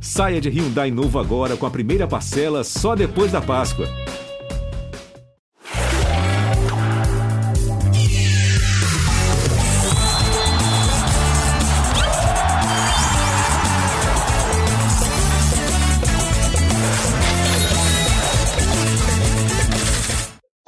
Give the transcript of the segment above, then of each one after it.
Saia de Hyundai novo agora com a primeira parcela só depois da Páscoa.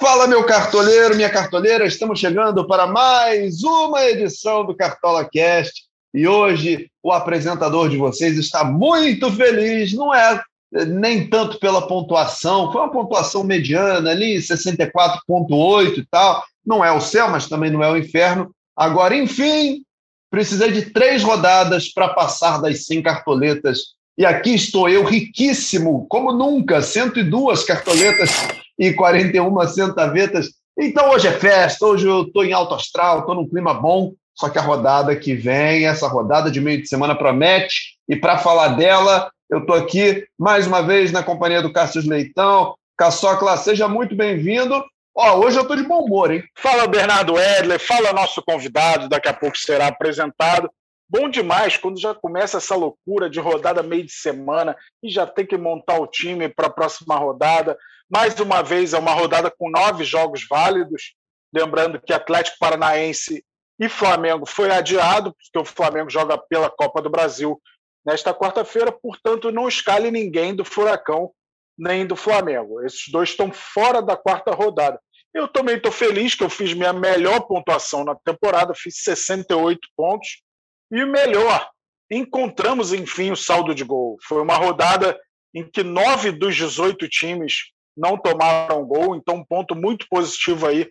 Fala, meu cartoleiro, minha cartoleira, estamos chegando para mais uma edição do Cartola Cast e hoje o apresentador de vocês está muito feliz, não é nem tanto pela pontuação, foi uma pontuação mediana ali, 64,8 e tal, não é o céu, mas também não é o inferno. Agora, enfim, precisei de três rodadas para passar das 100 cartoletas e aqui estou eu, riquíssimo, como nunca, 102 cartoletas e 41 centavetas. Então hoje é festa, hoje eu estou em alto astral, estou num clima bom, só que a rodada que vem, essa rodada de meio de semana promete, e para falar dela, eu estou aqui mais uma vez na companhia do Cássio Leitão. Caçocla, seja muito bem-vindo. Ó, hoje eu estou de bom humor, hein? Fala, Bernardo Edler, fala nosso convidado, daqui a pouco será apresentado. Bom demais quando já começa essa loucura de rodada meio de semana e já tem que montar o time para a próxima rodada. Mais uma vez, é uma rodada com nove jogos válidos. Lembrando que Atlético Paranaense e Flamengo foi adiado, porque o Flamengo joga pela Copa do Brasil nesta quarta-feira, portanto, não escale ninguém do Furacão nem do Flamengo. Esses dois estão fora da quarta rodada. Eu também estou feliz que eu fiz minha melhor pontuação na temporada, fiz 68 pontos. E melhor, encontramos enfim o saldo de gol. Foi uma rodada em que nove dos 18 times não tomaram gol, então um ponto muito positivo aí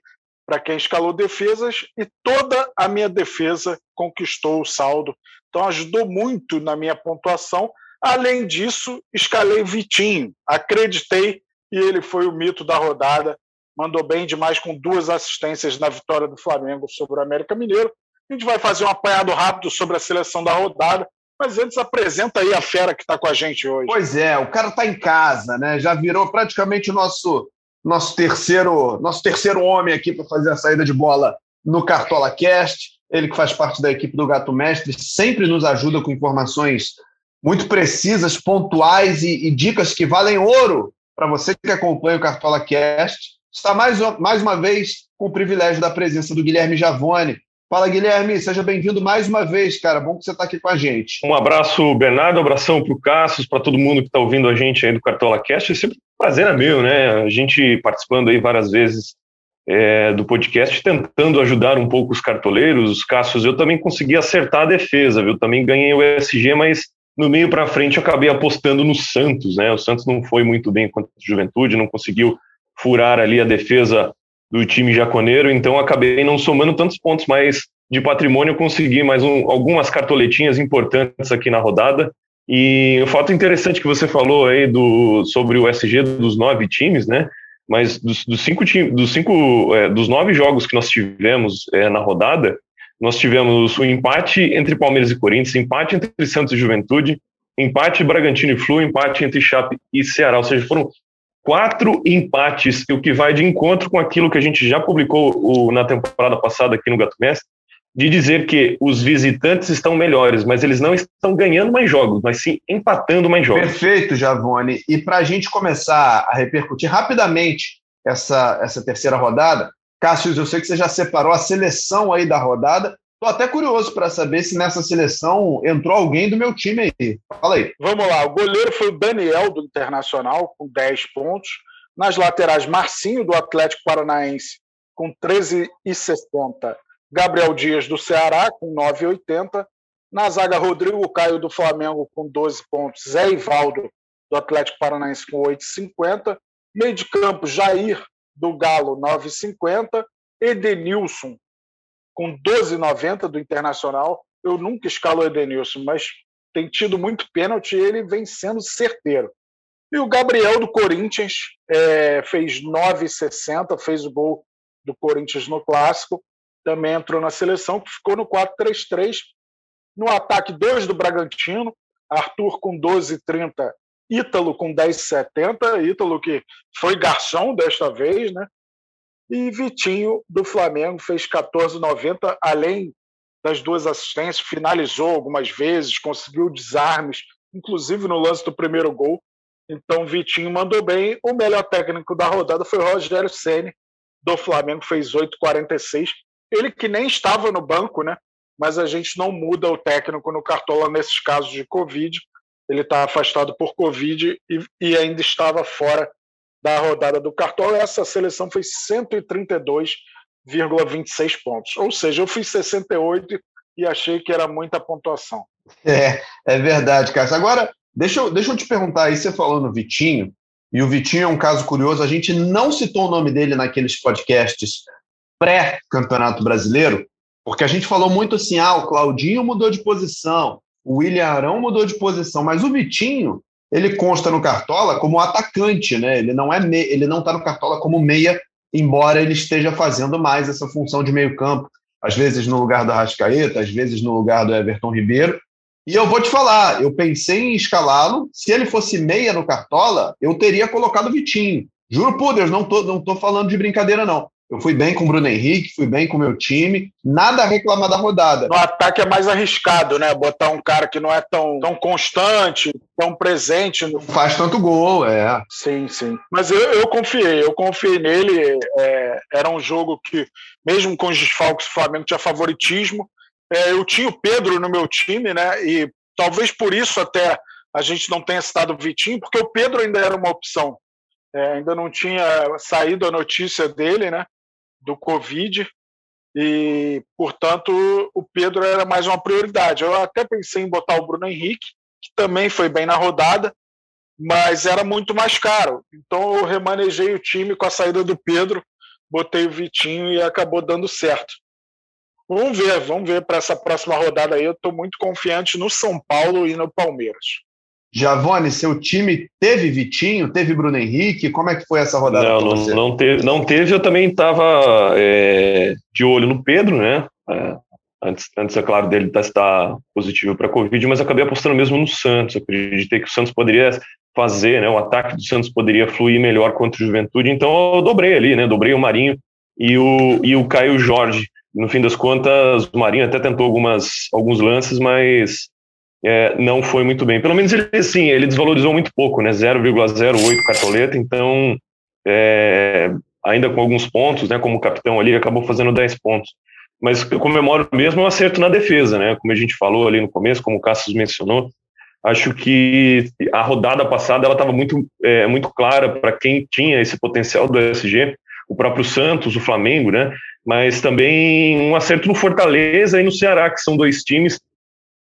para quem escalou defesas e toda a minha defesa conquistou o saldo. Então ajudou muito na minha pontuação. Além disso, escalei Vitinho, acreditei e ele foi o mito da rodada. Mandou bem demais com duas assistências na vitória do Flamengo sobre o América Mineiro. A gente vai fazer um apanhado rápido sobre a seleção da rodada, mas antes apresenta aí a fera que está com a gente hoje. Pois é, o cara está em casa, né? Já virou praticamente o nosso nosso terceiro nosso terceiro homem aqui para fazer a saída de bola no Cartola Cast. Ele que faz parte da equipe do Gato Mestre sempre nos ajuda com informações muito precisas, pontuais e, e dicas que valem ouro para você que acompanha o Cartola Cast. Está mais, mais uma vez com o privilégio da presença do Guilherme Javone, Fala, Guilherme, seja bem-vindo mais uma vez, cara. Bom que você está aqui com a gente. Um abraço, Bernardo, um abração para o Cassius, para todo mundo que está ouvindo a gente aí do Cartola Cast. É sempre prazer é meu, né? A gente participando aí várias vezes é, do podcast, tentando ajudar um pouco os cartoleiros, os Cassius. Eu também consegui acertar a defesa, viu? Também ganhei o SG, mas no meio para frente eu acabei apostando no Santos, né? O Santos não foi muito bem contra a Juventude, não conseguiu furar ali a defesa do time jaconeiro, então acabei não somando tantos pontos, mas de patrimônio consegui mais um, algumas cartoletinhas importantes aqui na rodada. E o fato interessante que você falou aí do, sobre o SG dos nove times, né? Mas dos, dos cinco, dos, cinco é, dos nove jogos que nós tivemos é, na rodada, nós tivemos o um empate entre Palmeiras e Corinthians, empate entre Santos e Juventude, empate Bragantino e Flu, empate entre Chape e Ceará. Ou seja, foram quatro empates, o que vai de encontro com aquilo que a gente já publicou o, na temporada passada aqui no Gato Mestre, de dizer que os visitantes estão melhores, mas eles não estão ganhando mais jogos, mas sim empatando mais jogos. Perfeito, Javone. E para a gente começar a repercutir rapidamente essa, essa terceira rodada, Cássio, eu sei que você já separou a seleção aí da rodada. Estou até curioso para saber se nessa seleção entrou alguém do meu time aí. Fala aí. Vamos lá. O goleiro foi o Daniel, do Internacional, com 10 pontos. Nas laterais, Marcinho, do Atlético Paranaense, com 13,60. Gabriel Dias, do Ceará, com 9,80. Na zaga, Rodrigo Caio, do Flamengo, com 12 pontos. Zé Ivaldo, do Atlético Paranaense, com 8,50. Meio de campo, Jair, do Galo, 9,50. Edenilson, com 12,90 do Internacional. Eu nunca escalo Edenilson, mas tem tido muito pênalti e ele vem sendo certeiro. E o Gabriel do Corinthians é, fez 9,60, fez o gol do Corinthians no Clássico, também entrou na seleção, que ficou no 4-3-3. No ataque, dois do Bragantino, Arthur com 12,30, Ítalo com 10,70, Ítalo que foi garçom desta vez, né? E Vitinho, do Flamengo, fez 14,90, além das duas assistências, finalizou algumas vezes, conseguiu desarmes, inclusive no lance do primeiro gol. Então, Vitinho mandou bem. O melhor técnico da rodada foi Rogério Ceni do Flamengo, fez 8,46. Ele que nem estava no banco, né? Mas a gente não muda o técnico no Cartola nesses casos de Covid. Ele está afastado por Covid e, e ainda estava fora da rodada do Cartola. Essa seleção foi 132,26 pontos. Ou seja, eu fiz 68 e achei que era muita pontuação. É, é verdade, Cássio. Agora, deixa eu, deixa eu te perguntar aí, você falou no Vitinho, e o Vitinho é um caso curioso, a gente não citou o nome dele naqueles podcasts pré-campeonato brasileiro, porque a gente falou muito assim, ah, o Claudinho mudou de posição, o William Arão mudou de posição, mas o Vitinho, ele consta no Cartola como atacante, né? Ele não é me... ele não está no Cartola como meia, embora ele esteja fazendo mais essa função de meio campo, às vezes no lugar do Arrascaeta, às vezes no lugar do Everton Ribeiro. E eu vou te falar, eu pensei em escalá-lo. Se ele fosse meia no Cartola, eu teria colocado o Vitinho. Juro por Deus, não tô, não tô falando de brincadeira, não. Eu fui bem com o Bruno Henrique, fui bem com o meu time, nada a reclamar da rodada. No ataque é mais arriscado, né? Botar um cara que não é tão, tão constante, tão presente. Não faz tanto gol, é. Sim, sim. Mas eu, eu confiei, eu confiei nele. É, era um jogo que, mesmo com os desfalques, o Flamengo tinha favoritismo. É, eu tinha o Pedro no meu time, né? E talvez por isso até a gente não tenha citado o Vitinho, porque o Pedro ainda era uma opção. É, ainda não tinha saído a notícia dele, né? Do Covid e, portanto, o Pedro era mais uma prioridade. Eu até pensei em botar o Bruno Henrique, que também foi bem na rodada, mas era muito mais caro. Então eu remanejei o time com a saída do Pedro, botei o Vitinho e acabou dando certo. Vamos ver, vamos ver para essa próxima rodada aí. Eu estou muito confiante no São Paulo e no Palmeiras. Giavone, seu time teve Vitinho, teve Bruno Henrique? Como é que foi essa rodada? Não, não, não, teve, não teve. Eu também estava é, de olho no Pedro, né? É, antes, antes, é claro, dele estar positivo para a Covid, mas acabei apostando mesmo no Santos. Eu acreditei que o Santos poderia fazer, né? O ataque do Santos poderia fluir melhor contra o Juventude. Então eu dobrei ali, né? Dobrei o Marinho e o, e o Caio Jorge. No fim das contas, o Marinho até tentou algumas, alguns lances, mas é, não foi muito bem. Pelo menos ele, sim, ele desvalorizou muito pouco, né? 0,08 cartoleta, então é, ainda com alguns pontos, né? Como capitão ali, acabou fazendo 10 pontos. Mas eu comemoro mesmo o um acerto na defesa, né? Como a gente falou ali no começo, como o Cassius mencionou, acho que a rodada passada ela estava muito, é, muito clara para quem tinha esse potencial do SG, o próprio Santos, o Flamengo, né? Mas também um acerto no Fortaleza e no Ceará, que são dois times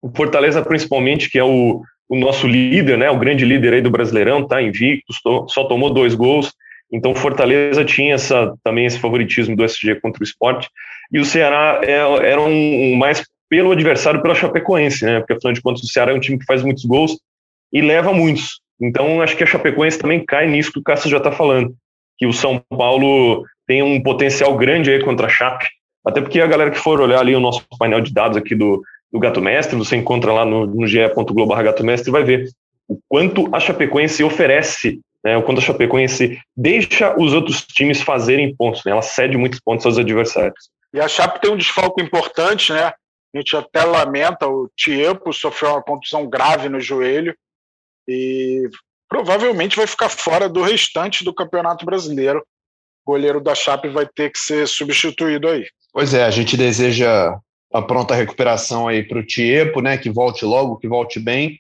o Fortaleza, principalmente, que é o, o nosso líder, né, o grande líder aí do Brasileirão, tá invicto, só tomou dois gols. Então, Fortaleza tinha essa, também esse favoritismo do SG contra o esporte. E o Ceará é, era um, um, mais pelo adversário, pela Chapecoense, né? Porque, afinal de contas, o Ceará é um time que faz muitos gols e leva muitos. Então, acho que a Chapecoense também cai nisso que o Cássio já está falando. Que o São Paulo tem um potencial grande aí contra a Chape. Até porque a galera que for olhar ali o nosso painel de dados aqui do, do Gato Mestre, você encontra lá no, no ge.globo Gato Mestre, vai ver o quanto a Chapecoense oferece, né, o quanto a Chapecoense deixa os outros times fazerem pontos, né, ela cede muitos pontos aos adversários. E a Chape tem um desfalco importante, né? A gente até lamenta, o Tiepo sofreu uma contusão grave no joelho e provavelmente vai ficar fora do restante do Campeonato Brasileiro. O goleiro da Chape vai ter que ser substituído aí. Pois é, a gente deseja a pronta recuperação aí para o Tiepo, né? Que volte logo, que volte bem.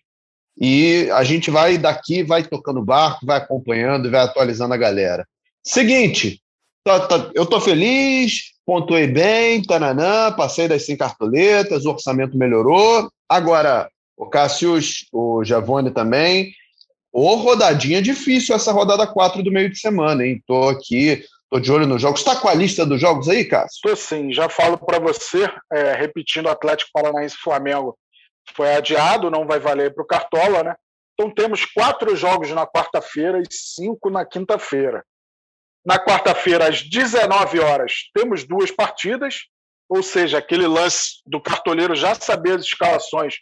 E a gente vai daqui, vai tocando barco, vai acompanhando e vai atualizando a galera. Seguinte, tá, tá, eu tô feliz, pontuei bem, tananã, passei das 100 cartoletas, o orçamento melhorou. Agora, o Cássius, o Javone também. Ô, rodadinha difícil essa rodada 4 do meio de semana, hein? Tô aqui Estou de olho nos jogos. Está com a lista dos jogos aí, Cássio? Estou sim. Já falo para você, é, repetindo, Atlético Paranaense Flamengo foi adiado, não vai valer para o Cartola, né? Então temos quatro jogos na quarta-feira e cinco na quinta-feira. Na quarta-feira, às 19 horas, temos duas partidas, ou seja, aquele lance do cartoleiro já saber as escalações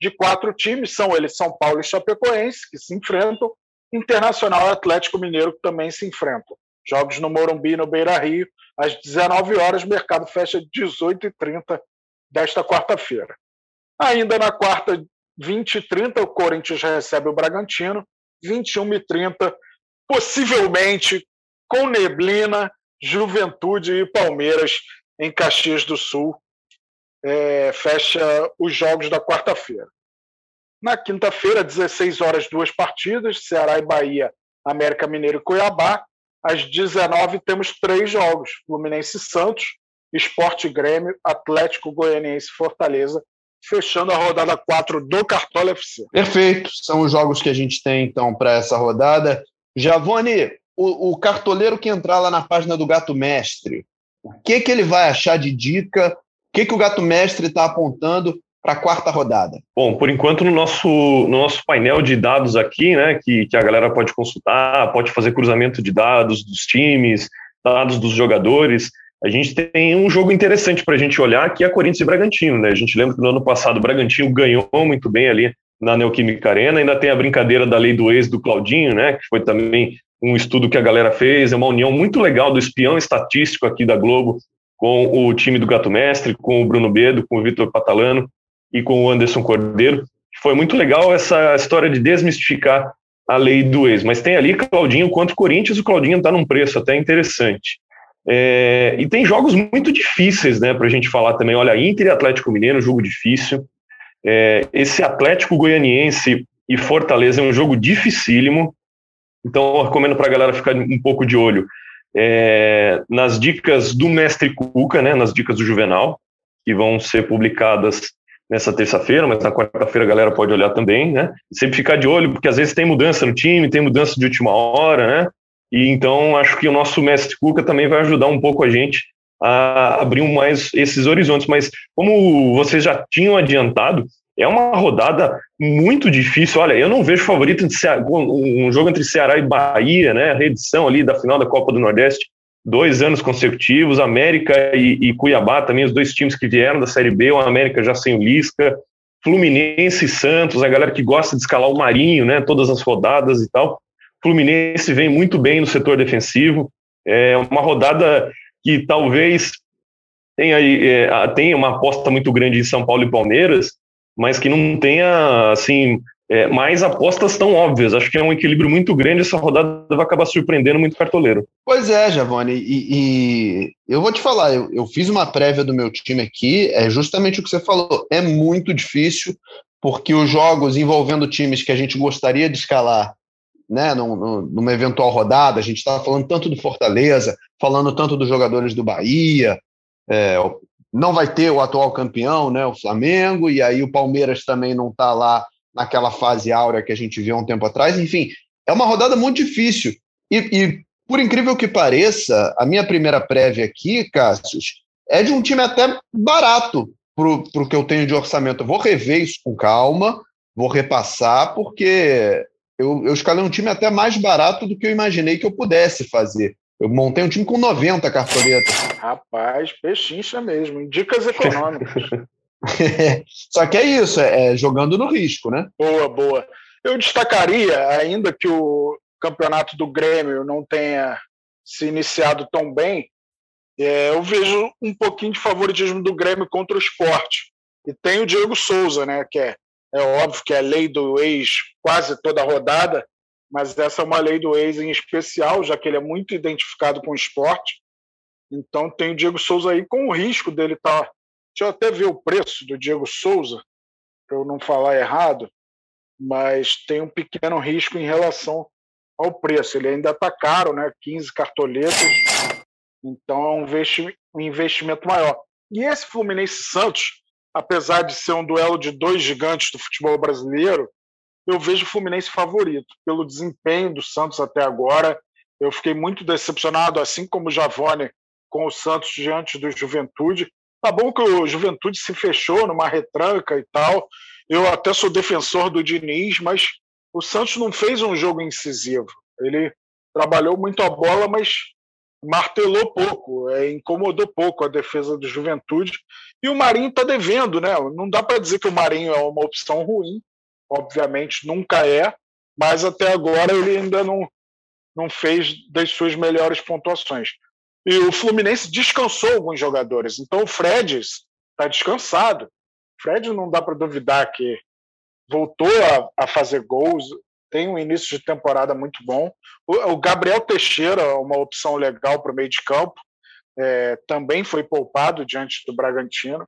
de quatro times, são eles São Paulo e Chapecoense, que se enfrentam, Internacional e Atlético Mineiro, que também se enfrentam. Jogos no Morumbi, no Beira Rio, às 19 horas, mercado fecha 18h30 desta quarta-feira. Ainda na quarta, 20 e 30 o Corinthians recebe o Bragantino, 21 e 30, possivelmente com neblina, Juventude e Palmeiras em Caxias do Sul. É, fecha os jogos da quarta-feira. Na quinta-feira, 16 horas, duas partidas: Ceará e Bahia, América Mineiro e Cuiabá. Às 19 temos três jogos: Fluminense Santos, Esporte Grêmio, Atlético Goianiense Fortaleza, fechando a rodada 4 do Cartola FC. Perfeito, são os jogos que a gente tem então para essa rodada. Javone, o, o, cartoleiro que entrar lá na página do Gato Mestre, o que, que ele vai achar de dica? O que, que o Gato Mestre está apontando para a quarta rodada? Bom, por enquanto no nosso, no nosso painel de dados aqui, né, que, que a galera pode consultar, pode fazer cruzamento de dados dos times, dados dos jogadores, a gente tem um jogo interessante para a gente olhar, que é Corinthians e Bragantino. Né? A gente lembra que no ano passado o Bragantino ganhou muito bem ali na Neoquímica Arena, ainda tem a brincadeira da lei do ex do Claudinho, né, que foi também um estudo que a galera fez, é uma união muito legal do espião estatístico aqui da Globo com o time do Gato Mestre, com o Bruno Bedo, com o Vitor Patalano, e com o Anderson Cordeiro. Foi muito legal essa história de desmistificar a lei do ex. Mas tem ali Claudinho contra o Corinthians, o Claudinho está num preço até interessante. É, e tem jogos muito difíceis né, para a gente falar também. Olha, Inter e Atlético Mineiro, jogo difícil. É, esse Atlético Goianiense e Fortaleza é um jogo dificílimo. Então, eu recomendo para a galera ficar um pouco de olho é, nas dicas do mestre Cuca, né, nas dicas do Juvenal, que vão ser publicadas nessa terça-feira, mas na quarta-feira a galera pode olhar também, né? Sempre ficar de olho, porque às vezes tem mudança no time, tem mudança de última hora, né? E então acho que o nosso mestre Cuca também vai ajudar um pouco a gente a abrir mais esses horizontes. Mas como vocês já tinham adiantado, é uma rodada muito difícil. Olha, eu não vejo favorito de Ceará, um jogo entre Ceará e Bahia, né? A reedição ali da final da Copa do Nordeste dois anos consecutivos, América e, e, Cuiabá também, os dois times que vieram da Série B, o América já sem o Lisca, Fluminense e Santos, a galera que gosta de escalar o Marinho, né, todas as rodadas e tal. Fluminense vem muito bem no setor defensivo, é uma rodada que talvez tenha, é, tenha uma aposta muito grande em São Paulo e Palmeiras, mas que não tenha, assim, é, mais apostas tão óbvias. Acho que é um equilíbrio muito grande. Essa rodada vai acabar surpreendendo muito o cartoleiro. Pois é, Javone. E, e eu vou te falar, eu, eu, fiz uma prévia do meu time aqui. É justamente o que você falou. É muito difícil, porque os jogos envolvendo times que a gente gostaria de escalar. Né, numa eventual rodada, a gente estava falando tanto do Fortaleza, falando tanto dos jogadores do Bahia, é, não vai ter o atual campeão, né, o Flamengo, e aí o Palmeiras também não está lá naquela fase áurea que a gente viu há um tempo atrás. Enfim, é uma rodada muito difícil. E, e por incrível que pareça, a minha primeira prévia aqui, Cássius, é de um time até barato para o que eu tenho de orçamento. Eu vou rever isso com calma, vou repassar, porque eu, eu escalei um time até mais barato do que eu imaginei que eu pudesse fazer. Eu montei um time com 90 cartoletas. Rapaz, pechincha mesmo. Dicas econômicas. Só que é isso, é, é jogando no risco, né? Boa, boa. Eu destacaria, ainda que o campeonato do Grêmio não tenha se iniciado tão bem, é, eu vejo um pouquinho de favoritismo do Grêmio contra o esporte. E tem o Diego Souza, né? Que é, é óbvio que é lei do ex quase toda rodada, mas essa é uma lei do ex em especial, já que ele é muito identificado com o esporte. Então tem o Diego Souza aí com o risco dele estar tá Deixa eu até ver o preço do Diego Souza, para eu não falar errado, mas tem um pequeno risco em relação ao preço. Ele ainda está caro, né? 15 cartoletas, então é um investimento maior. E esse Fluminense Santos, apesar de ser um duelo de dois gigantes do futebol brasileiro, eu vejo o Fluminense favorito pelo desempenho do Santos até agora. Eu fiquei muito decepcionado, assim como o Javone, com o Santos diante do Juventude. Tá bom que o Juventude se fechou numa retranca e tal. Eu até sou defensor do Diniz, mas o Santos não fez um jogo incisivo. Ele trabalhou muito a bola, mas martelou pouco, é, incomodou pouco a defesa do Juventude. E o Marinho está devendo, né? Não dá para dizer que o Marinho é uma opção ruim, obviamente nunca é, mas até agora ele ainda não, não fez das suas melhores pontuações. E o Fluminense descansou alguns jogadores. Então o Fred está descansado. O Fred não dá para duvidar que voltou a, a fazer gols, tem um início de temporada muito bom. O, o Gabriel Teixeira, uma opção legal para o meio de campo, é, também foi poupado diante do Bragantino.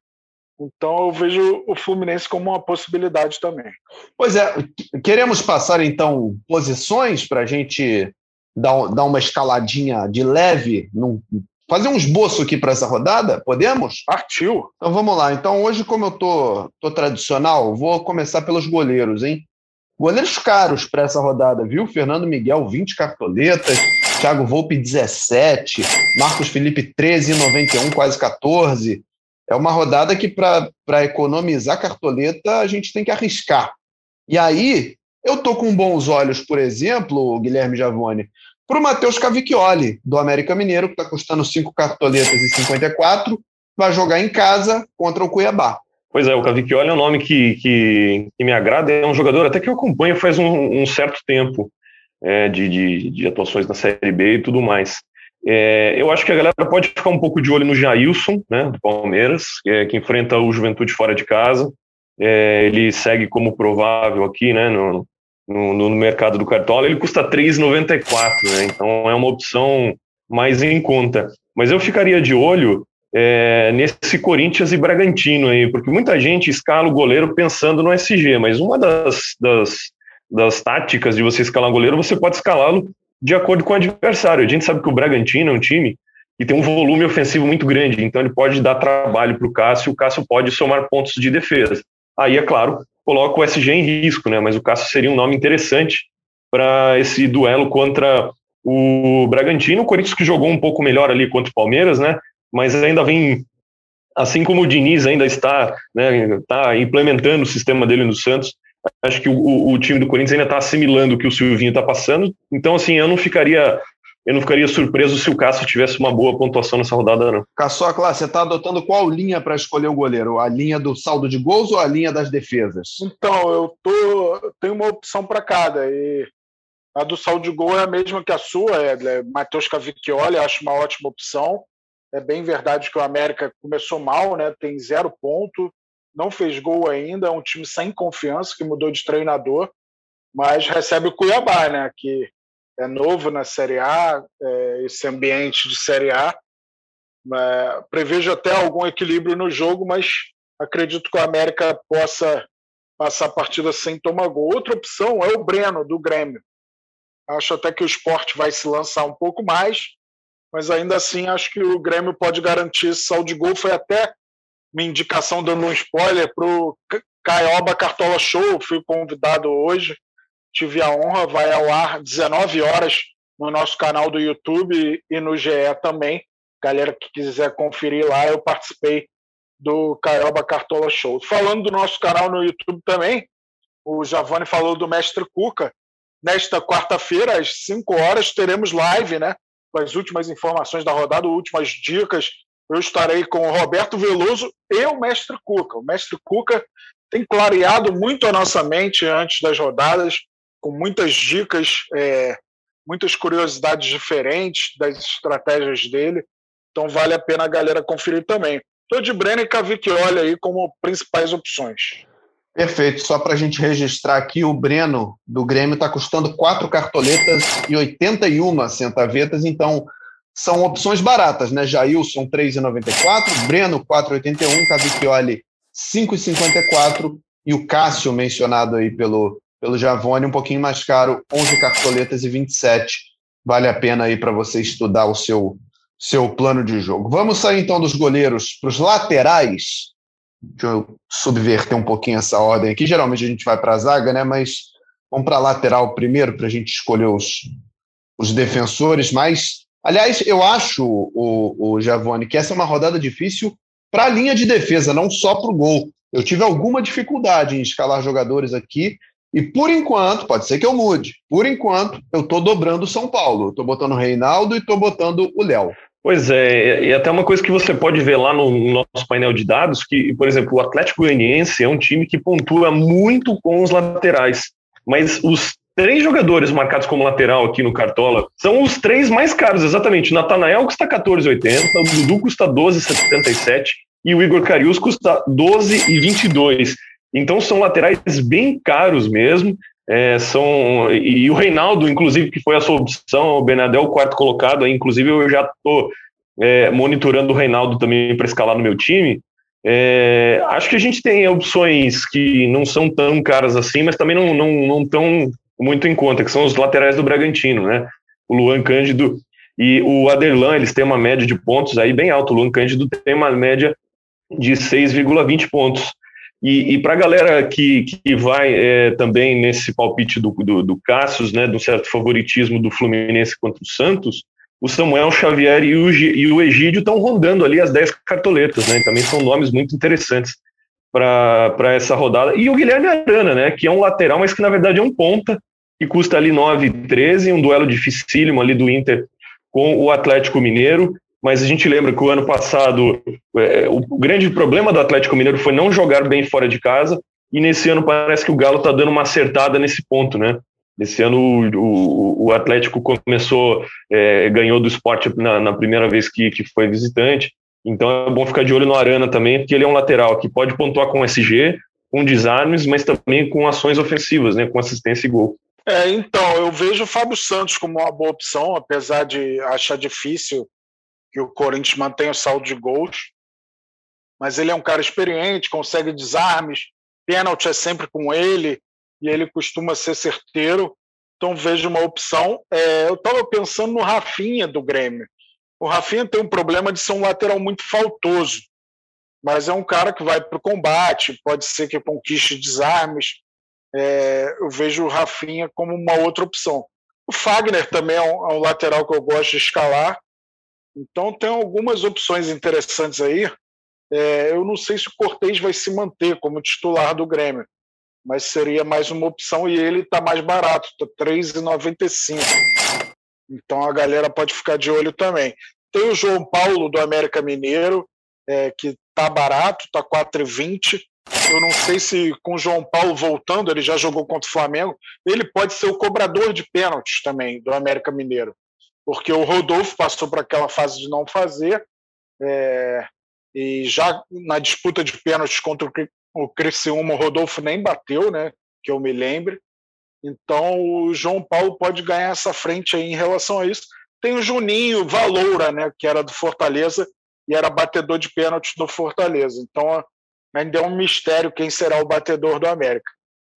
Então eu vejo o Fluminense como uma possibilidade também. Pois é, queremos passar então posições para a gente dar, dar uma escaladinha de leve, num, fazer um esboço aqui para essa rodada? Podemos? Partiu. Então vamos lá. Então hoje, como eu tô, tô tradicional, vou começar pelos goleiros, hein? Goleiros caros para essa rodada, viu? Fernando Miguel, 20 cartoletas. Thiago Volpe, 17. Marcos Felipe, 13,91, quase 14 é uma rodada que, para economizar cartoleta, a gente tem que arriscar. E aí, eu tô com bons olhos, por exemplo, Guilherme Javone, para o Matheus Cavicchioli, do América Mineiro, que está custando 5 cartoletas e 54, vai jogar em casa contra o Cuiabá. Pois é, o Cavicchioli é um nome que, que, que, me agrada, é um jogador até que eu acompanho faz um, um certo tempo é, de, de, de, atuações na Série B e tudo mais. É, eu acho que a galera pode ficar um pouco de olho no Jailson, né, do Palmeiras, que, é, que enfrenta o Juventude fora de casa. É, ele segue como provável aqui, né, no, no, no mercado do Cartola. Ele custa 3,94, né, então é uma opção mais em conta. Mas eu ficaria de olho é, nesse Corinthians e Bragantino aí, porque muita gente escala o goleiro pensando no SG, mas uma das, das, das táticas de você escalar o goleiro, você pode escalá-lo de acordo com o adversário. A gente sabe que o Bragantino é um time que tem um volume ofensivo muito grande, então ele pode dar trabalho para o Cássio o Cássio pode somar pontos de defesa. Aí, é claro, coloca o SG em risco, né? mas o Cássio seria um nome interessante para esse duelo contra o Bragantino. O Corinthians que jogou um pouco melhor ali contra o Palmeiras, né? mas ainda vem, assim como o Diniz ainda está, né, está implementando o sistema dele no Santos, Acho que o, o time do Corinthians ainda está assimilando o que o Silvinho está passando. Então, assim, eu não ficaria eu não ficaria surpreso se o Cássio tivesse uma boa pontuação nessa rodada, não. Caçocla, você está adotando qual linha para escolher o goleiro? A linha do saldo de gols ou a linha das defesas? Então, eu tô, tenho uma opção para cada. E a do saldo de gol é a mesma que a sua, é, é Matheus Cavicchioli, acho uma ótima opção. É bem verdade que o América começou mal, né? Tem zero ponto não fez gol ainda, é um time sem confiança, que mudou de treinador, mas recebe o Cuiabá, né, que é novo na Série A, é, esse ambiente de Série A. É, prevejo até algum equilíbrio no jogo, mas acredito que o América possa passar a partida sem tomar gol. Outra opção é o Breno, do Grêmio. Acho até que o esporte vai se lançar um pouco mais, mas ainda assim acho que o Grêmio pode garantir saldo de gol. Foi até minha indicação dando um spoiler para o Caioba Cartola Show, fui convidado hoje, tive a honra, vai ao ar 19 horas no nosso canal do YouTube e no GE também. Galera que quiser conferir lá, eu participei do Caioba Cartola Show. Falando do nosso canal no YouTube também, o Giovanni falou do Mestre Cuca. Nesta quarta-feira, às 5 horas, teremos live, né? Com as últimas informações da rodada, últimas dicas eu estarei com o Roberto Veloso e o Mestre Cuca. O Mestre Cuca tem clareado muito a nossa mente antes das rodadas, com muitas dicas, é, muitas curiosidades diferentes das estratégias dele. Então vale a pena a galera conferir também. Estou de Brenner e Cavicchioli aí como principais opções. Perfeito. Só para a gente registrar aqui, o Breno do Grêmio está custando quatro cartoletas e 81 centavetas. Então, são opções baratas, né? Jailson 3,94, Breno 4,81, Cavicchioli 5,54 e o Cássio mencionado aí pelo pelo Javone um pouquinho mais caro, 11 cartoletas e 27. Vale a pena aí para você estudar o seu seu plano de jogo. Vamos sair então dos goleiros para os laterais. Deixa eu subverter um pouquinho essa ordem aqui. Geralmente a gente vai para a zaga, né? Mas vamos para a lateral primeiro para a gente escolher os, os defensores mais Aliás, eu acho, o, o Giavone, que essa é uma rodada difícil para a linha de defesa, não só para o gol. Eu tive alguma dificuldade em escalar jogadores aqui, e por enquanto, pode ser que eu mude, por enquanto, eu estou dobrando o São Paulo. Estou botando o Reinaldo e estou botando o Léo. Pois é, e até uma coisa que você pode ver lá no nosso painel de dados, que, por exemplo, o Atlético Goianiense é um time que pontua muito com os laterais, mas os três jogadores marcados como lateral aqui no Cartola são os três mais caros, exatamente. Natanael custa 14,80, o Dudu custa 12,77 e o Igor Carius custa 12,22. Então são laterais bem caros mesmo. É, são e, o Reinaldo, inclusive, que foi a sua opção, o Benadel, quarto colocado, inclusive eu já estou é, monitorando o Reinaldo também para escalar no meu time. É, acho que a gente tem opções que não são tão caras assim, mas também não, não, não tão muito em conta, que são os laterais do Bragantino, né? O Luan Cândido e o Aderlan, eles têm uma média de pontos aí bem alta. O Luan Cândido tem uma média de 6,20 pontos. E, e para a galera que, que vai é, também nesse palpite do, do, do Cassius, né, do certo favoritismo do Fluminense contra o Santos, o Samuel Xavier e o, e o Egídio estão rondando ali as 10 cartoletas, né? Também são nomes muito interessantes para essa rodada. E o Guilherme Arana, né? Que é um lateral, mas que na verdade é um ponta, que custa ali 9,13, um duelo dificílimo ali do Inter com o Atlético Mineiro. Mas a gente lembra que o ano passado é, o grande problema do Atlético Mineiro foi não jogar bem fora de casa, e nesse ano parece que o Galo está dando uma acertada nesse ponto, né? Esse ano o, o Atlético começou, é, ganhou do esporte na, na, primeira vez que, que foi visitante. Então é bom ficar de olho no Arana também, porque ele é um lateral que pode pontuar com SG, com desarmes, mas também com ações ofensivas, né, com assistência e gol. É, então, eu vejo o Fábio Santos como uma boa opção, apesar de achar difícil que o Corinthians mantenha o saldo de gols. Mas ele é um cara experiente, consegue desarmes, pênalti é sempre com ele, e ele costuma ser certeiro. Então vejo uma opção. É, eu estava pensando no Rafinha do Grêmio. O Rafinha tem um problema de ser um lateral muito faltoso, mas é um cara que vai para o combate, pode ser que conquiste desarmes. É, eu vejo o Rafinha como uma outra opção. O Fagner também é um, é um, lateral que eu gosto de escalar. Então tem algumas opções interessantes aí. É, eu não sei se o Cortez vai se manter como titular do Grêmio mas seria mais uma opção e ele está mais barato, está R$ 3,95. Então a galera pode ficar de olho também. Tem o João Paulo do América Mineiro, é, que está barato, está 4,20. Eu não sei se com o João Paulo voltando, ele já jogou contra o Flamengo, ele pode ser o cobrador de pênaltis também do América Mineiro, porque o Rodolfo passou para aquela fase de não fazer, é, e já na disputa de pênaltis contra o Criciúma, o Rodolfo nem bateu, né? Que eu me lembre. Então o João Paulo pode ganhar essa frente aí em relação a isso. Tem o Juninho Valoura, né? Que era do Fortaleza e era batedor de pênaltis do Fortaleza. Então ainda é um mistério quem será o batedor do América.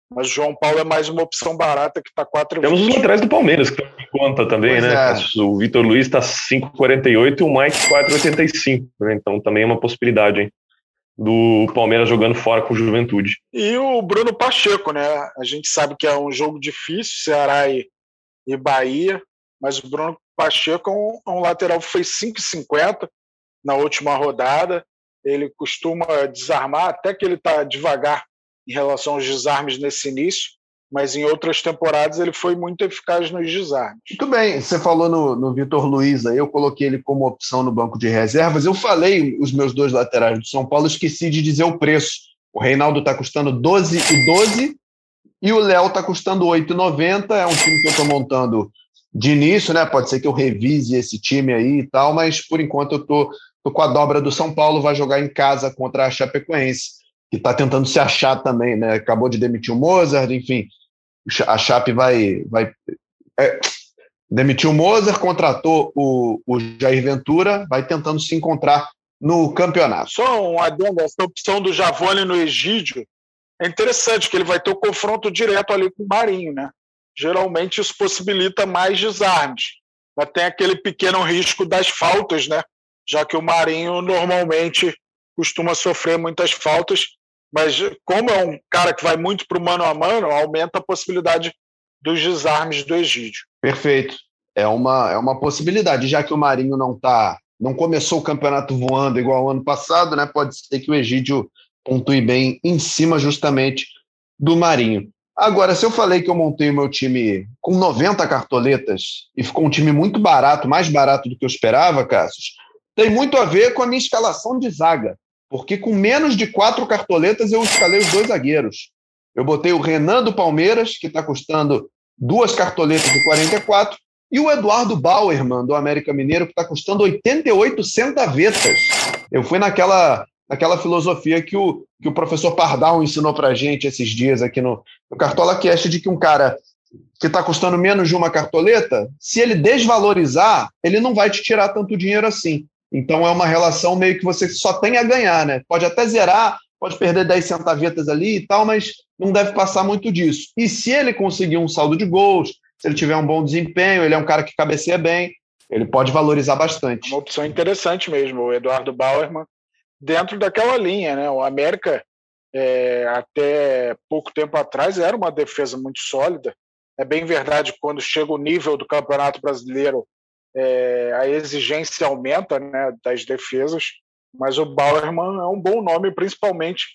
Mas o João Paulo é mais uma opção barata que está 4 Temos os laterais do Palmeiras que estão em conta também, pois né? É. O Vitor Luiz está 5,48 e o Mike 4,85. Né? Então também é uma possibilidade, hein? do Palmeiras jogando fora com Juventude. E o Bruno Pacheco, né? A gente sabe que é um jogo difícil, Ceará e, e Bahia, mas o Bruno Pacheco é um, é um lateral que fez 5,50 na última rodada. Ele costuma desarmar, até que ele está devagar em relação aos desarmes nesse início, mas em outras temporadas ele foi muito eficaz nos desarmes. Muito bem, você falou no, no Vitor Luiz, aí eu coloquei ele como opção no banco de reservas. Eu falei os meus dois laterais do São Paulo, esqueci de dizer o preço. O Reinaldo está custando 12 e 12 e o Léo está custando 8,90. É um time que eu estou montando de início, né? Pode ser que eu revise esse time aí e tal, mas por enquanto eu tô com a dobra do São Paulo, vai jogar em casa contra a Chapecoense, que está tentando se achar também, né? Acabou de demitir o Mozart, enfim a Chape vai, vai é, demitiu o Moser, contratou o, o Jair Ventura, vai tentando se encontrar no campeonato. Só um adendo, essa opção do Javone no Egídio é interessante, que ele vai ter o confronto direto ali com o Marinho, né? Geralmente isso possibilita mais desarmes, mas tem aquele pequeno risco das faltas, né? Já que o Marinho normalmente costuma sofrer muitas faltas mas como é um cara que vai muito para o mano a mano, aumenta a possibilidade dos desarmes do Egídio. Perfeito. É uma, é uma possibilidade, já que o Marinho não tá, não começou o campeonato voando igual ao ano passado, né? Pode ser que o Egídio pontue bem em cima justamente do Marinho. Agora, se eu falei que eu montei o meu time com 90 cartoletas e ficou um time muito barato, mais barato do que eu esperava, Cassius, tem muito a ver com a minha escalação de zaga. Porque com menos de quatro cartoletas eu escalei os dois zagueiros. Eu botei o Renan do Palmeiras, que está custando duas cartoletas de 44, e o Eduardo Bauerman, do América Mineiro, que está custando 88 centavetas. Eu fui naquela naquela filosofia que o, que o professor Pardal ensinou para gente esses dias aqui no, no Cartola Cast, de que um cara que está custando menos de uma cartoleta, se ele desvalorizar, ele não vai te tirar tanto dinheiro assim. Então é uma relação meio que você só tem a ganhar, né? Pode até zerar, pode perder 10 centavetas ali e tal, mas não deve passar muito disso. E se ele conseguir um saldo de gols, se ele tiver um bom desempenho, ele é um cara que cabeceia bem, ele pode valorizar bastante. Uma opção interessante mesmo, o Eduardo Bauerman, dentro daquela linha, né? O América, é, até pouco tempo atrás, era uma defesa muito sólida. É bem verdade quando chega o nível do Campeonato Brasileiro, é, a exigência aumenta né, das defesas, mas o Bauerman é um bom nome, principalmente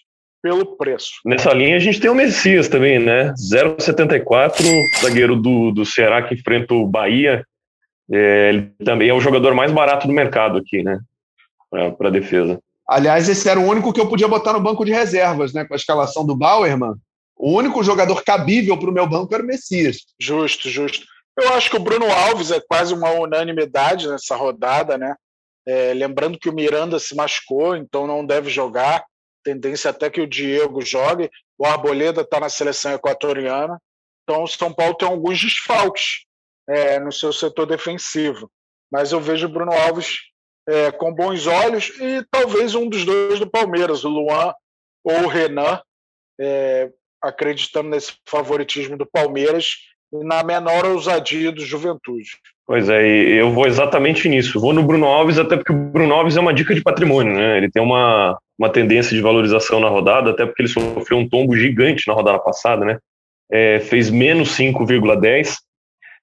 pelo preço. Nessa linha a gente tem o Messias também, né? 0,74, zagueiro do, do Ceará que enfrenta o Bahia. É, ele também é o jogador mais barato do mercado aqui, né? Para a defesa. Aliás, esse era o único que eu podia botar no banco de reservas, né? Com a escalação do Bauerman. O único jogador cabível para o meu banco era o Messias. Justo, justo. Eu acho que o Bruno Alves é quase uma unanimidade nessa rodada, né? É, lembrando que o Miranda se machucou, então não deve jogar. Tendência até que o Diego jogue. O Arboleda está na seleção equatoriana. Então o São Paulo tem alguns desfalques é, no seu setor defensivo. Mas eu vejo o Bruno Alves é, com bons olhos e talvez um dos dois do Palmeiras, o Luan ou o Renan, é, acreditando nesse favoritismo do Palmeiras na menor ousadia do Juventude. Pois é, eu vou exatamente nisso. Vou no Bruno Alves, até porque o Bruno Alves é uma dica de patrimônio, né? Ele tem uma, uma tendência de valorização na rodada, até porque ele sofreu um tombo gigante na rodada passada, né? É, fez menos 5,10.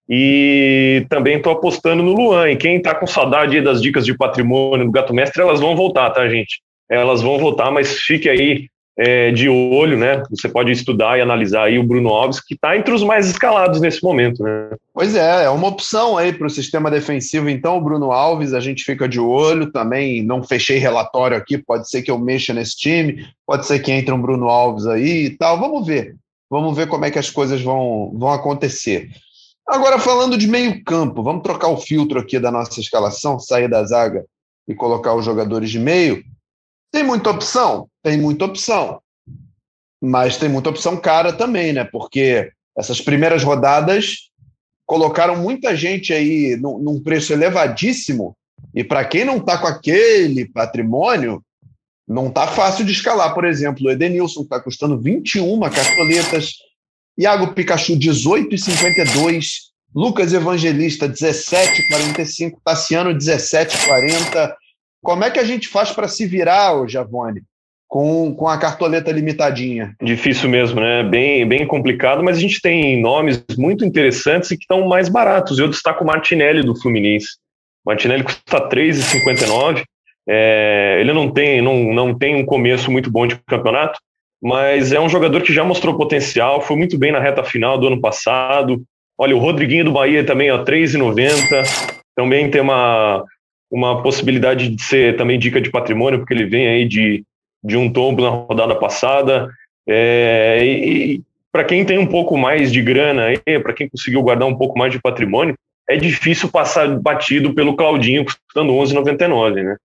E também estou apostando no Luan. E quem está com saudade das dicas de patrimônio do Gato Mestre, elas vão voltar, tá, gente? Elas vão voltar, mas fique aí é, de olho, né? Você pode estudar e analisar aí o Bruno Alves, que está entre os mais escalados nesse momento, né? Pois é, é uma opção aí para o sistema defensivo. Então, o Bruno Alves, a gente fica de olho também. Não fechei relatório aqui, pode ser que eu mexa nesse time, pode ser que entre um Bruno Alves aí e tal. Vamos ver. Vamos ver como é que as coisas vão, vão acontecer. Agora, falando de meio-campo, vamos trocar o filtro aqui da nossa escalação, sair da zaga e colocar os jogadores de meio. Tem muita opção? Tem muita opção. Mas tem muita opção cara também, né? Porque essas primeiras rodadas colocaram muita gente aí num, preço elevadíssimo. E para quem não está com aquele patrimônio, não está fácil de escalar. Por exemplo, o Edenilson está custando 21 cartoletas, Iago Pikachu 18,52, Lucas Evangelista 17,45, Tassiano 17,40. Como é que a gente faz para se virar, ô Javone, com, com a cartoleta limitadinha? Difícil mesmo, né? Bem, bem complicado, mas a gente tem nomes muito interessantes e que estão mais baratos. Eu destaco o Martinelli do Fluminense. O Martinelli custa R$ 3,59. É, ele não tem, não, não tem um começo muito bom de campeonato, mas é um jogador que já mostrou potencial, foi muito bem na reta final do ano passado. Olha, o Rodriguinho do Bahia também, ó, 3,90. Também tem uma, uma possibilidade de ser também dica de patrimônio, porque ele vem aí de, de um tombo na rodada passada. É, e, e para quem tem um pouco mais de grana, para quem conseguiu guardar um pouco mais de patrimônio, é difícil passar batido pelo Claudinho, custando 11,99, né?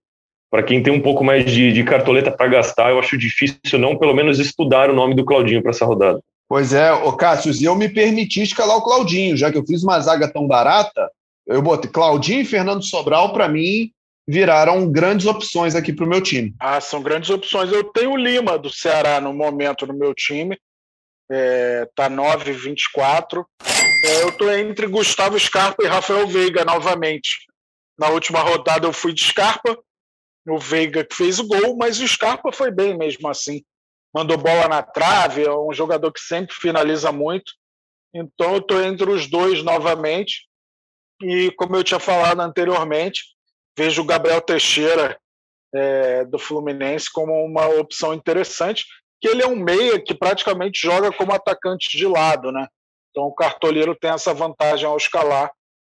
Para quem tem um pouco mais de, de cartoleta para gastar, eu acho difícil não, pelo menos, estudar o nome do Claudinho para essa rodada. Pois é, o Cássio, e eu me permiti escalar o Claudinho, já que eu fiz uma zaga tão barata, eu botei Claudinho e Fernando Sobral, para mim, viraram grandes opções aqui para o meu time. Ah, são grandes opções. Eu tenho o Lima do Ceará no momento no meu time. É, tá 9,24. É, eu estou entre Gustavo Scarpa e Rafael Veiga novamente. Na última rodada eu fui de Scarpa, o Veiga que fez o gol, mas o Scarpa foi bem mesmo assim. Mandou bola na trave, é um jogador que sempre finaliza muito. Então eu estou entre os dois novamente. E como eu tinha falado anteriormente, vejo o Gabriel Teixeira é, do Fluminense como uma opção interessante, que ele é um meia que praticamente joga como atacante de lado, né? Então o cartoleiro tem essa vantagem ao escalar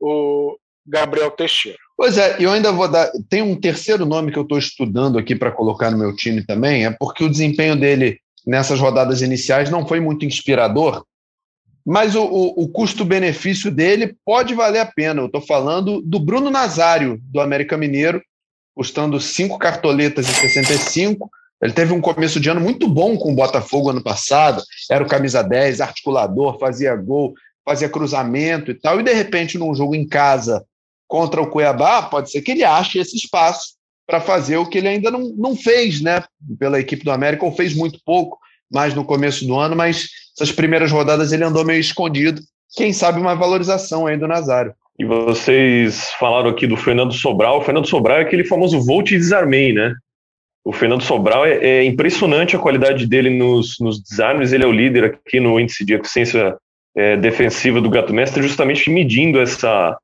o Gabriel Teixeira. Pois é, eu ainda vou dar. Tem um terceiro nome que eu estou estudando aqui para colocar no meu time também, é porque o desempenho dele nessas rodadas iniciais não foi muito inspirador mas o, o, o custo-benefício dele pode valer a pena. Eu estou falando do Bruno Nazário, do América Mineiro, custando cinco cartoletas em 65. Ele teve um começo de ano muito bom com o Botafogo ano passado, era o camisa 10, articulador, fazia gol, fazia cruzamento e tal, e de repente num jogo em casa contra o Cuiabá, pode ser que ele ache esse espaço para fazer o que ele ainda não, não fez, né, pela equipe do América, ou fez muito pouco, mais no começo do ano, mas essas primeiras rodadas ele andou meio escondido. Quem sabe uma valorização aí do Nazário. E vocês falaram aqui do Fernando Sobral. O Fernando Sobral é aquele famoso Volt e Desarmei, né? O Fernando Sobral é, é impressionante a qualidade dele nos, nos, desarmes. Ele é o líder aqui no índice de eficiência é, defensiva do Gato Mestre, justamente medindo essa,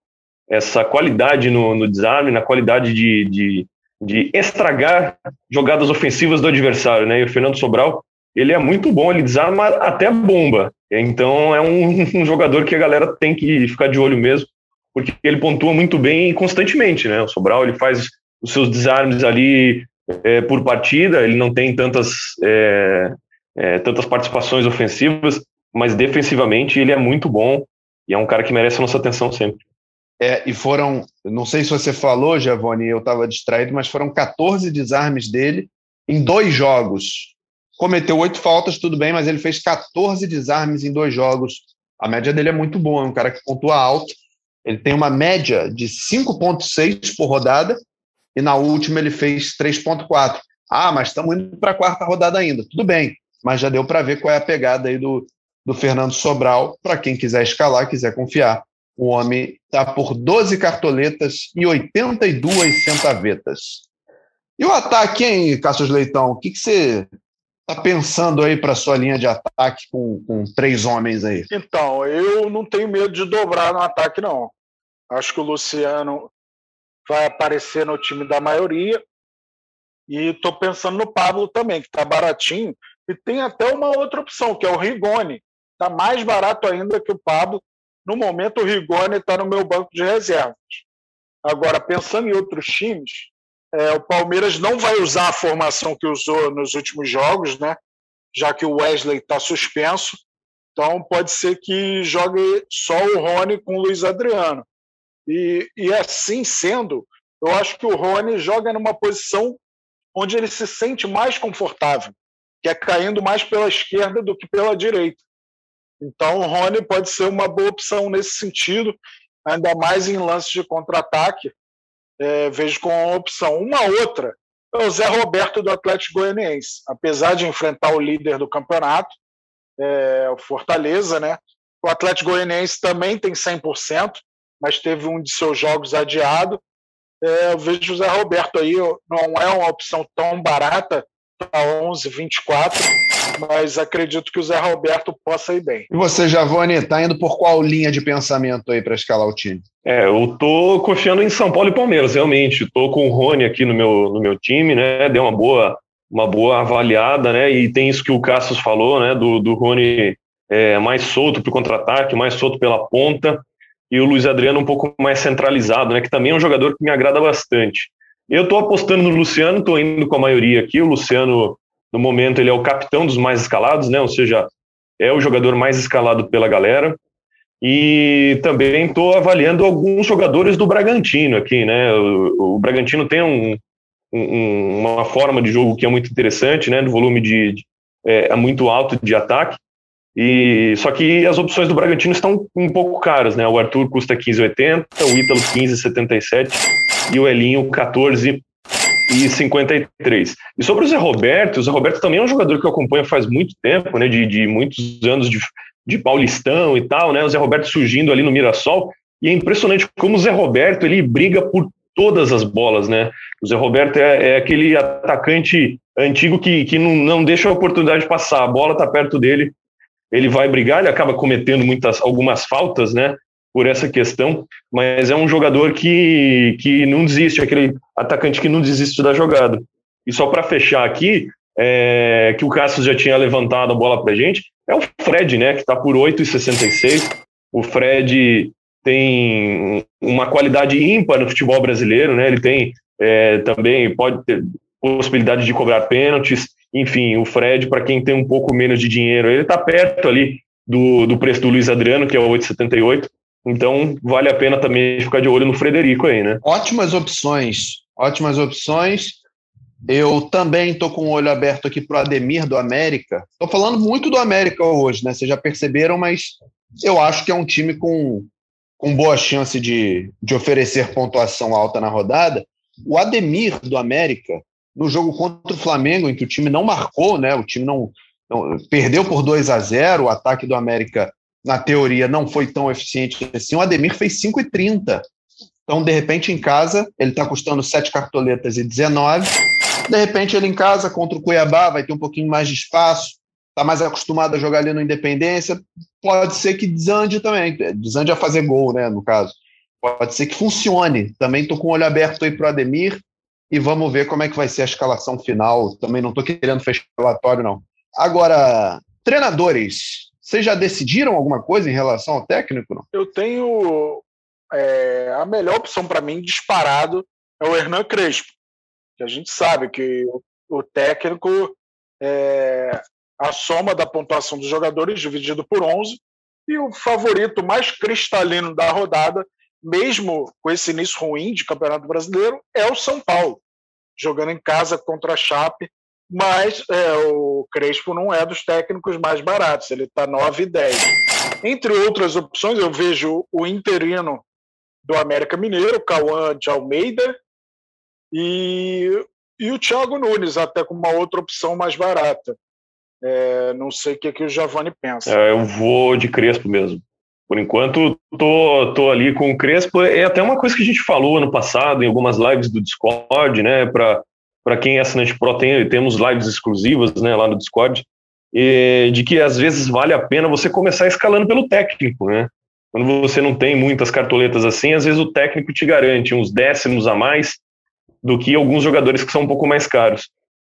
essa qualidade no, no desarme, na qualidade de, de, de, estragar jogadas ofensivas do adversário. Né? E o Fernando Sobral ele é muito bom, ele desarma até bomba. Então é um, um jogador que a galera tem que ficar de olho mesmo porque ele pontua muito bem constantemente, né? O Sobral ele faz os seus desarmes ali é, por partida, ele não tem tantas é, é, tantas participações ofensivas, mas defensivamente ele é muito bom e é um cara que merece a nossa atenção sempre. É, e foram, não sei se você falou, Giovanni, eu estava distraído, mas foram 14 desarmes dele em dois jogos. Cometeu oito faltas, tudo bem, mas ele fez 14 desarmes em dois jogos. A média dele é muito boa, é um cara que pontua alto ele tem uma média de 5,6 por rodada e na última ele fez 3,4. Ah, mas estamos indo para a quarta rodada ainda. Tudo bem, mas já deu para ver qual é a pegada aí do, do Fernando Sobral, para quem quiser escalar, quiser confiar. O homem está por 12 cartoletas e 82 centavetas. E o ataque, hein, Cassius Leitão? O que, que você está pensando aí para sua linha de ataque com, com três homens aí? Então, eu não tenho medo de dobrar no ataque, não. Acho que o Luciano vai aparecer no time da maioria. E estou pensando no Pablo também, que está baratinho. E tem até uma outra opção, que é o Rigoni. Está mais barato ainda que o Pablo. No momento, o Rigoni está no meu banco de reservas. Agora, pensando em outros times, é, o Palmeiras não vai usar a formação que usou nos últimos jogos, né? já que o Wesley está suspenso. Então, pode ser que jogue só o Rony com o Luiz Adriano. E, e assim sendo, eu acho que o Rony joga numa posição onde ele se sente mais confortável, que é caindo mais pela esquerda do que pela direita. Então, o Rony pode ser uma boa opção nesse sentido, ainda mais em lances de contra-ataque. É, vejo como opção. Uma outra é o Zé Roberto do Atlético Goianiense. Apesar de enfrentar o líder do campeonato, é, o Fortaleza, né? O Atlético Goianiense também tem 100%, mas teve um de seus jogos adiado. É, eu vejo o José Roberto aí, não é uma opção tão barata, tá 11, 24, mas acredito que o Zé Roberto possa ir bem. E você, Javone, está indo por qual linha de pensamento aí para escalar o time? É, eu tô confiando em São Paulo e Palmeiras, realmente. Tô com o Rony aqui no meu, no meu time, né? Deu uma boa, uma boa avaliada, né? E tem isso que o Cassius falou, né? Do, do Rony é, mais solto para o contra-ataque, mais solto pela ponta e o Luiz Adriano um pouco mais centralizado, né, que também é um jogador que me agrada bastante. Eu estou apostando no Luciano, estou indo com a maioria aqui. O Luciano, no momento, ele é o capitão dos mais escalados, né, ou seja, é o jogador mais escalado pela galera. E também estou avaliando alguns jogadores do Bragantino aqui, né? O, o Bragantino tem um, um, uma forma de jogo que é muito interessante, né? Do volume de, de é, é muito alto de ataque. E só que as opções do Bragantino estão um pouco caras, né? O Arthur custa 15,80, o Ítalo 15,77 e o Elinho 14,53. E sobre o Zé Roberto, o Zé Roberto também é um jogador que eu acompanho faz muito tempo, né? De, de muitos anos de, de Paulistão e tal, né? O Zé Roberto surgindo ali no Mirassol. E é impressionante como o Zé Roberto ele briga por todas as bolas, né? O Zé Roberto é, é aquele atacante antigo que, que não, não deixa a oportunidade passar. A bola tá perto dele, ele vai brigar, ele acaba cometendo muitas, algumas faltas, né? Por essa questão, mas é um jogador que, que não desiste, aquele atacante que não desiste da jogada. E só para fechar aqui, é, que o Cassius já tinha levantado a bola para gente, é o Fred, né? Que está por 8,66. O Fred tem uma qualidade ímpar no futebol brasileiro, né? Ele tem é, também pode ter possibilidade de cobrar pênaltis, enfim, o Fred, para quem tem um pouco menos de dinheiro, ele está perto ali do, do preço do Luiz Adriano, que é o 8,78. Então, vale a pena também ficar de olho no Frederico aí, né? Ótimas opções ótimas opções. Eu também estou com o olho aberto aqui para o Ademir do América. Estou falando muito do América hoje, né? Vocês já perceberam, mas eu acho que é um time com, com boa chance de, de oferecer pontuação alta na rodada. O Ademir do América, no jogo contra o Flamengo, em que o time não marcou, né? O time não, não perdeu por 2 a 0, o ataque do América, na teoria, não foi tão eficiente assim. O Ademir fez 5,30. Então, de repente, em casa, ele está custando 7 cartoletas e 19. De repente, ele em casa contra o Cuiabá vai ter um pouquinho mais de espaço, está mais acostumado a jogar ali no Independência. Pode ser que desande também, desande a fazer gol, né? No caso. Pode ser que funcione. Também estou com o olho aberto aí para o Ademir e vamos ver como é que vai ser a escalação final. Também não estou querendo fechar o relatório, não. Agora, treinadores, vocês já decidiram alguma coisa em relação ao técnico? Não? Eu tenho é, a melhor opção para mim, disparado, é o Hernan Crespo. Que a gente sabe que o, o técnico é a soma da pontuação dos jogadores dividido por 11 e o favorito mais cristalino da rodada mesmo com esse início ruim de Campeonato Brasileiro, é o São Paulo, jogando em casa contra a Chape, mas é, o Crespo não é dos técnicos mais baratos, ele está 9 e 10. Entre outras opções, eu vejo o interino do América Mineiro, Cauã de Almeida, e, e o Thiago Nunes, até com uma outra opção mais barata. É, não sei o que, que o Giovanni pensa. É, eu vou de Crespo mesmo. Por enquanto, tô, tô ali com o Crespo. É até uma coisa que a gente falou ano passado em algumas lives do Discord, né? Para quem é assinante Pro, tem, temos lives exclusivas né, lá no Discord, e, de que às vezes vale a pena você começar escalando pelo técnico, né? Quando você não tem muitas cartoletas assim, às vezes o técnico te garante uns décimos a mais do que alguns jogadores que são um pouco mais caros.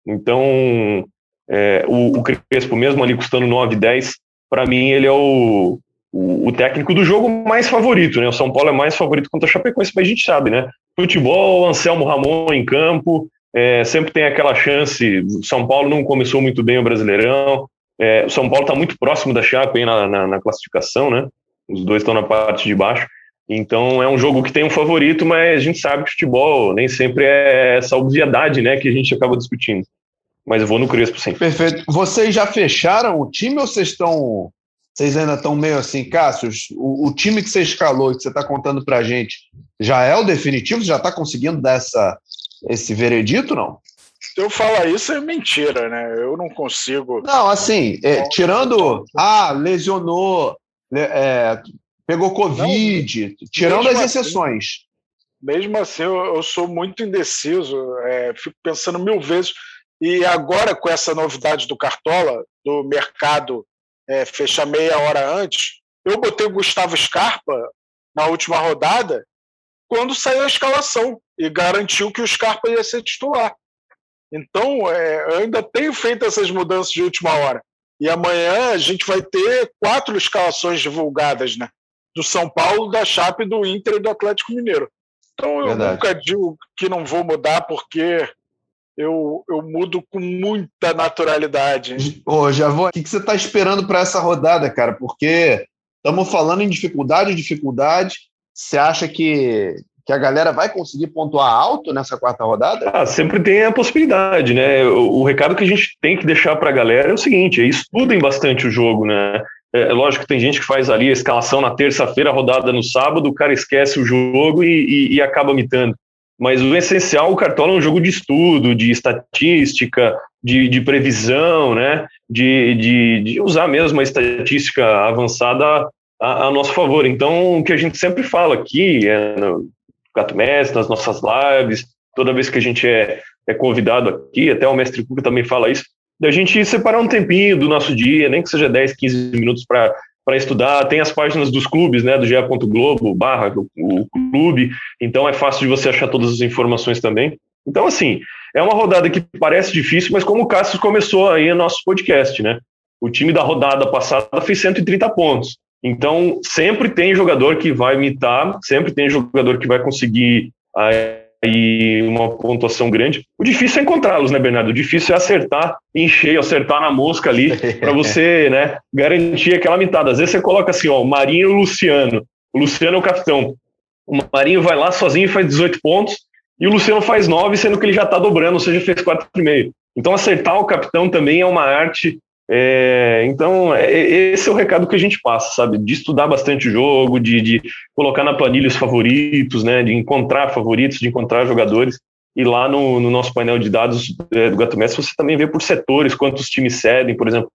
Então, é, o, o Crespo, mesmo ali custando 9, 10, para mim ele é o, o, técnico do jogo mais favorito, né? O São Paulo é mais favorito contra a Chapecoense, mas a gente sabe, né? Futebol, Anselmo Ramon em campo, é, sempre tem aquela chance. O São Paulo não começou muito bem o Brasileirão. É, o São Paulo está muito próximo da Chape na, na, na, classificação, né? Os dois estão na parte de baixo. Então é um jogo que tem um favorito, mas a gente sabe que futebol nem sempre é essa obviedade, né? Que a gente acaba discutindo. Mas eu vou no Crespo, sim. Perfeito. Vocês já fecharam o time ou vocês estão vocês ainda estão meio assim, Cássio, o, o, time que você escalou e que você está contando para a gente já é o definitivo? Já está conseguindo dar essa, esse veredito, não? Se eu falar isso é mentira, né? Eu não consigo. Não, assim, é, tirando. Ah, lesionou, é, pegou Covid, não, tirando as assim, exceções. Assim, mesmo assim, eu, eu, sou muito indeciso, é, fico pensando mil vezes. E agora, com essa novidade do Cartola, do mercado é, fechar meia hora antes, eu botei o Gustavo Scarpa na última rodada quando saiu a escalação e garantiu que o Scarpa ia ser titular. Então, é, eu ainda tenho feito essas mudanças de última hora. E amanhã a gente vai ter quatro escalações divulgadas, né? Do São Paulo, da Chape, do Inter e do Atlético Mineiro. Então eu Verdade. nunca digo que não vou mudar, porque eu, eu mudo com muita naturalidade. Ô, Javô, o que, que você está esperando para essa rodada, cara? Porque estamos falando em dificuldade, dificuldade. Você acha que, que a galera vai conseguir pontuar alto nessa quarta rodada? Ah, sempre tem a possibilidade, né? O, o recado que a gente tem que deixar para a galera é o seguinte: é estudem bastante o jogo, né? É, é lógico que tem gente que faz ali a escalação na terça-feira, rodada no sábado, o cara esquece o jogo e, e, e acaba mitando. Mas o essencial, o Cartola é um jogo de estudo, de estatística, de, de previsão, né? De, de, de, usar mesmo a estatística avançada a, a, nosso favor. Então, o que a gente sempre fala aqui, é no Gato Mestre, nas nossas lives, toda vez que a gente é, é convidado aqui, até o Mestre Cuca também fala isso, da gente separar um tempinho do nosso dia, nem que seja 10, 15 minutos para para estudar. Tem as páginas dos clubes, né, do GE. Globo, barra o, clube, então é fácil de você achar todas as informações também. Então, assim, é uma rodada que parece difícil, mas como o Cássio começou aí nosso podcast, né? O time da rodada passada fez 130 pontos. Então, sempre tem jogador que vai imitar, sempre tem jogador que vai conseguir e uma pontuação grande. O difícil é encontrá-los, né, Bernardo? O difícil é acertar em cheio, acertar na mosca ali, para você, né, garantir aquela mitada. Às vezes você coloca assim, ó, o Marinho e o Luciano. O Luciano é o capitão. O Marinho vai lá sozinho e faz 18 pontos, e o Luciano faz 9, sendo que ele já está dobrando, ou seja, fez 4,5. Então, acertar o capitão também é uma arte. É, então, é, esse é o recado que a gente passa, sabe? De estudar bastante o jogo, de, de colocar na planilha os favoritos, né? De encontrar favoritos, de encontrar jogadores. E lá no, no nosso painel de dados é, do Gato Mestre, você também vê por setores quantos times cedem, por exemplo.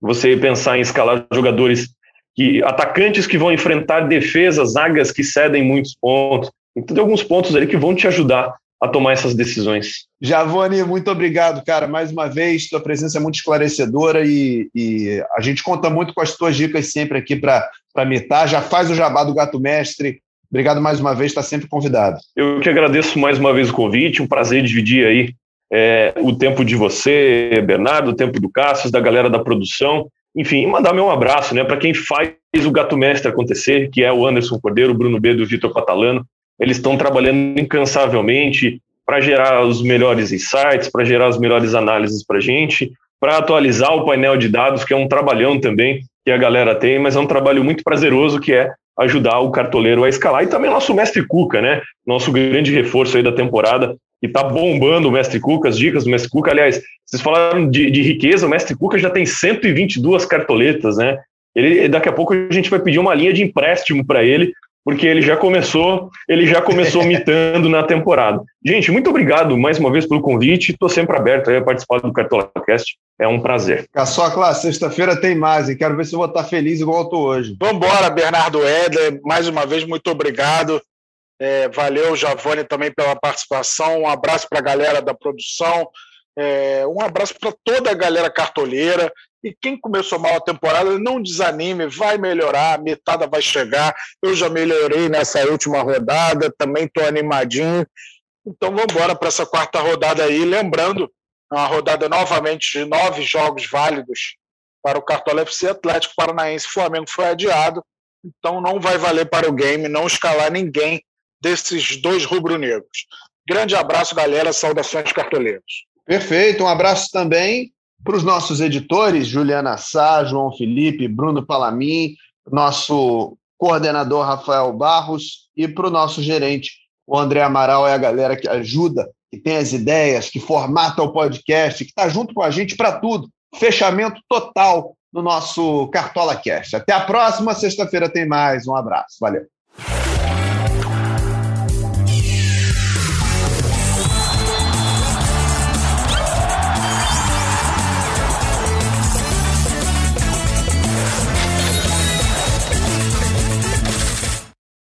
Você pensar em escalar jogadores que atacantes que vão enfrentar defesas, zagas que cedem muitos pontos. Então tem alguns pontos ali que vão te ajudar a tomar essas decisões. Javone, muito obrigado, cara. Mais uma vez, tua presença é muito esclarecedora e, e a gente conta muito com as tuas dicas sempre aqui para mitar. Já faz o jabá do Gato Mestre. Obrigado mais uma vez, está sempre convidado. Eu que agradeço mais uma vez o convite, um prazer dividir aí é, o tempo de você, Bernardo, o tempo do Cassius, da galera da produção. Enfim, mandar meu abraço né, para quem faz o Gato Mestre acontecer, que é o Anderson Cordeiro, o Bruno B do Vitor Patalano. Eles estão trabalhando incansavelmente para gerar os melhores insights, para gerar as melhores análises para a gente, para atualizar o painel de dados, que é um trabalhão também que a galera tem, mas é um trabalho muito prazeroso que é ajudar o cartoleiro a escalar. E também nosso mestre Cuca, né? Nosso grande reforço aí da temporada, que está bombando o mestre Cuca, as dicas do mestre Cuca. Aliás, vocês falaram de, de riqueza, o mestre Cuca já tem 122 cartoletas, né? Ele, daqui a pouco a gente vai pedir uma linha de empréstimo para ele, porque ele já começou, ele já começou mitando na temporada. Gente, muito obrigado mais uma vez pelo convite. Estou sempre aberto a participar do CartolaCast. É um prazer. Caçocla, sexta-feira tem mais e quero ver se eu vou estar feliz igual eu tô hoje. Vambora, Bernardo Edler. Mais uma vez, muito obrigado. É, valeu, Javone, também pela participação. Um abraço para a galera da produção. É, um abraço para toda a galera cartoleira. E quem começou mal a temporada, não desanime, vai melhorar, a metada vai chegar. Eu já melhorei nessa última rodada, também estou animadinho. Então vamos embora para essa quarta rodada aí. Lembrando, uma rodada novamente de nove jogos válidos para o Cartola FC Atlético Paranaense. Flamengo foi adiado, então não vai valer para o game não escalar ninguém desses dois rubro-negros. Grande abraço, galera. Saudações cartoleiros. Perfeito. Um abraço também para os nossos editores, Juliana Sá, João Felipe, Bruno Palamin, nosso coordenador Rafael Barros e para o nosso gerente, o André Amaral, é a galera que ajuda, que tem as ideias, que formata o podcast, que está junto com a gente para tudo. Fechamento total no nosso Cartola Cast. Até a próxima sexta-feira tem mais. Um abraço. Valeu.